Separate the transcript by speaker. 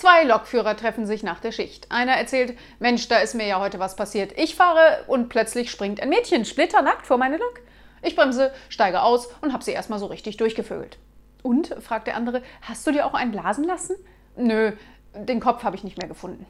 Speaker 1: Zwei Lokführer treffen sich nach der Schicht. Einer erzählt, Mensch, da ist mir ja heute was passiert. Ich fahre und plötzlich springt ein Mädchen splitternackt vor meine Lok. Ich bremse, steige aus und habe sie erstmal so richtig durchgevögelt. Und, fragt der andere, hast du dir auch einen blasen lassen? Nö, den Kopf habe ich nicht mehr gefunden.